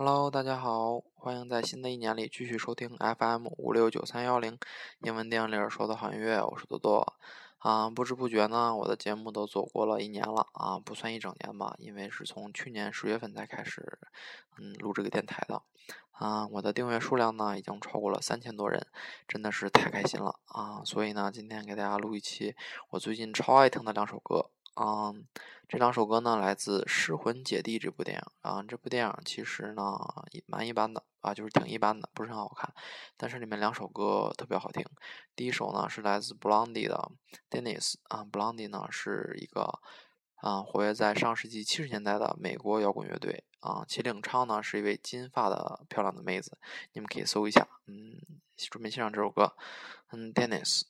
Hello，大家好，欢迎在新的一年里继续收听 FM 五六九三幺零英文电影里说的好音乐，我是多多。啊，不知不觉呢，我的节目都走过了一年了啊，不算一整年吧，因为是从去年十月份才开始嗯录这个电台的。啊，我的订阅数量呢已经超过了三千多人，真的是太开心了啊！所以呢，今天给大家录一期我最近超爱听的两首歌。嗯，这两首歌呢来自《失魂姐弟》这部电影啊。这部电影其实呢蛮一般的啊，就是挺一般的，不是很好看。但是里面两首歌特别好听。第一首呢是来自 Blondie 的 Dennis 啊，Blondie 呢是一个啊活跃在上世纪七十年代的美国摇滚乐队啊，其领唱呢是一位金发的漂亮的妹子，你们可以搜一下。嗯，准备欣赏这首歌。嗯，Dennis。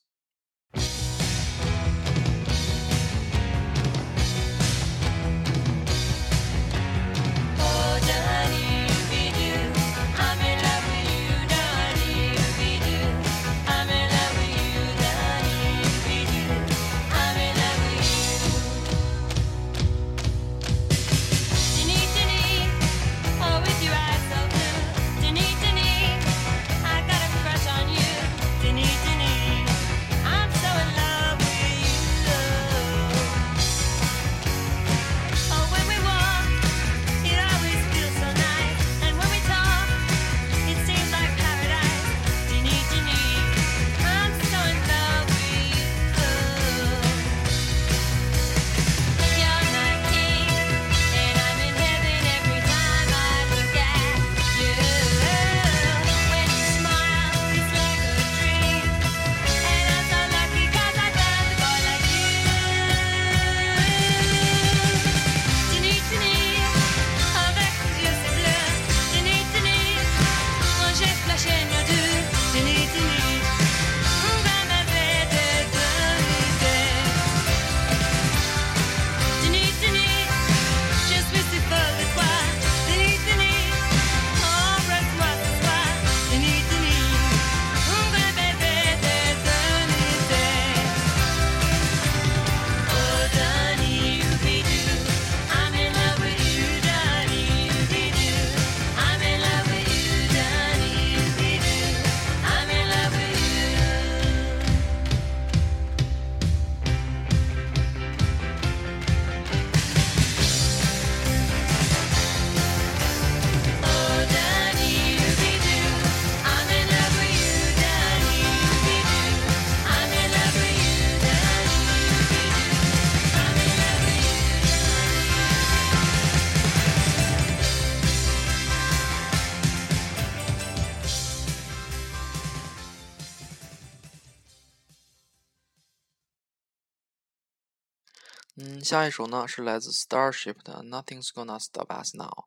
嗯，下一首呢是来自 Starship 的 Nothing's Gonna Stop Us Now。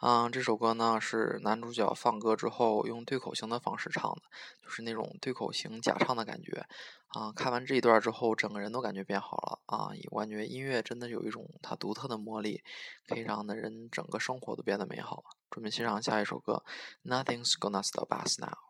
嗯，这首歌呢是男主角放歌之后用对口型的方式唱的，就是那种对口型假唱的感觉。啊，看完这一段之后，整个人都感觉变好了啊！我感觉音乐真的有一种它独特的魔力，可以让的人整个生活都变得美好。准备欣赏下一首歌，Nothing's Gonna Stop Us Now。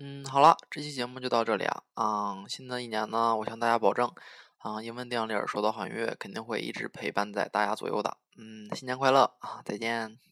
嗯，好了，这期节目就到这里啊。啊，新的一年呢，我向大家保证，啊，英文电影里说到韩月，肯定会一直陪伴在大家左右的。嗯，新年快乐啊，再见。